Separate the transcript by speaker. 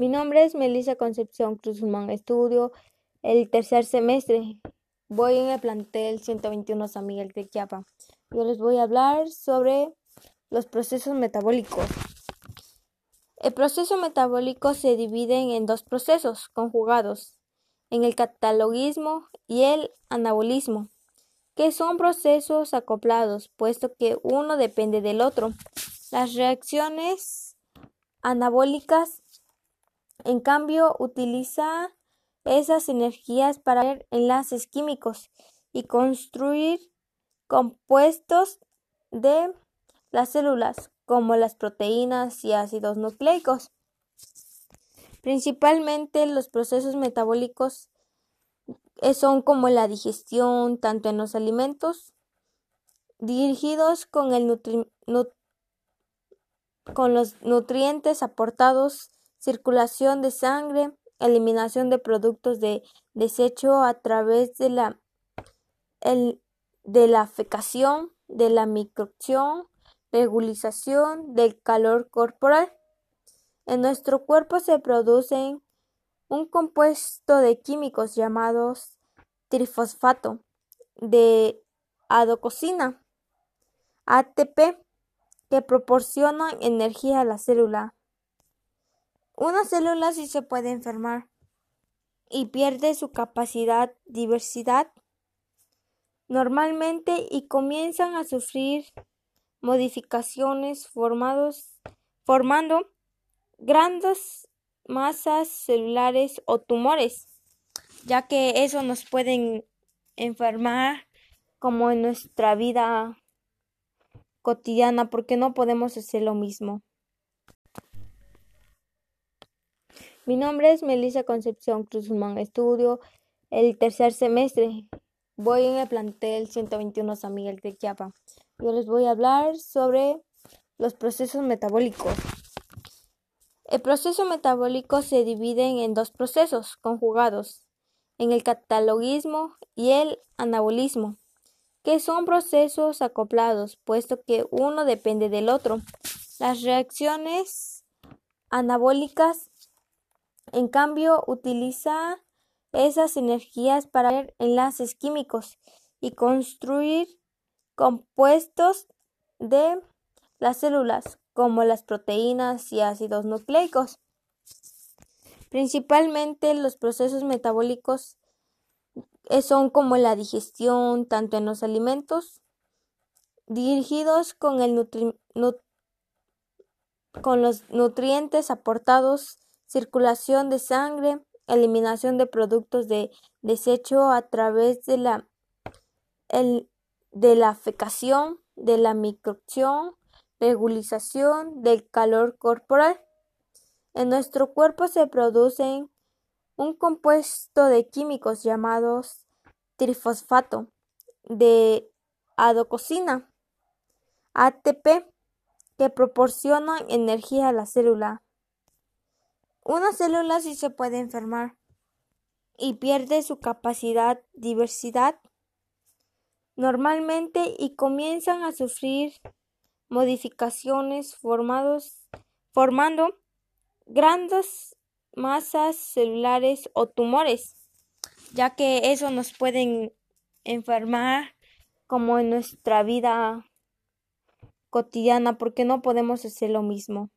Speaker 1: Mi nombre es Melissa Concepción Cruz Estudio el tercer semestre. Voy en el plantel 121 San Miguel de Chiapa. Yo les voy a hablar sobre los procesos metabólicos. El proceso metabólico se divide en dos procesos conjugados, en el catalogismo y el anabolismo, que son procesos acoplados, puesto que uno depende del otro. Las reacciones anabólicas en cambio, utiliza esas energías para hacer enlaces químicos y construir compuestos de las células, como las proteínas y ácidos nucleicos. Principalmente los procesos metabólicos eh, son como la digestión, tanto en los alimentos, dirigidos con, con los nutrientes aportados circulación de sangre, eliminación de productos de desecho a través de la, de la fecación, de la microcción, regularización del calor corporal. En nuestro cuerpo se producen un compuesto de químicos llamados trifosfato de adocosina, ATP, que proporcionan energía a la célula. Una célula sí se puede enfermar y pierde su capacidad, diversidad normalmente y comienzan a sufrir modificaciones formados, formando grandes masas celulares o tumores, ya que eso nos pueden enfermar como en nuestra vida cotidiana porque no podemos hacer lo mismo. Mi nombre es Melissa Concepción Cruz Estudio el tercer semestre. Voy en el plantel 121 San Miguel de Chiapa. Yo les voy a hablar sobre los procesos metabólicos. El proceso metabólico se divide en dos procesos conjugados, en el catalogismo y el anabolismo, que son procesos acoplados, puesto que uno depende del otro. Las reacciones anabólicas en cambio, utiliza esas energías para hacer enlaces químicos y construir compuestos de las células, como las proteínas y ácidos nucleicos. Principalmente los procesos metabólicos eh, son como la digestión, tanto en los alimentos, dirigidos con, con los nutrientes aportados circulación de sangre, eliminación de productos de desecho a través de la, de la fecación, de la microcción, regularización del calor corporal. En nuestro cuerpo se producen un compuesto de químicos llamados trifosfato de adocosina, ATP, que proporcionan energía a la célula. Una célula sí se puede enfermar y pierde su capacidad, diversidad normalmente y comienzan a sufrir modificaciones formados, formando grandes masas celulares o tumores, ya que eso nos pueden enfermar como en nuestra vida cotidiana porque no podemos hacer lo mismo.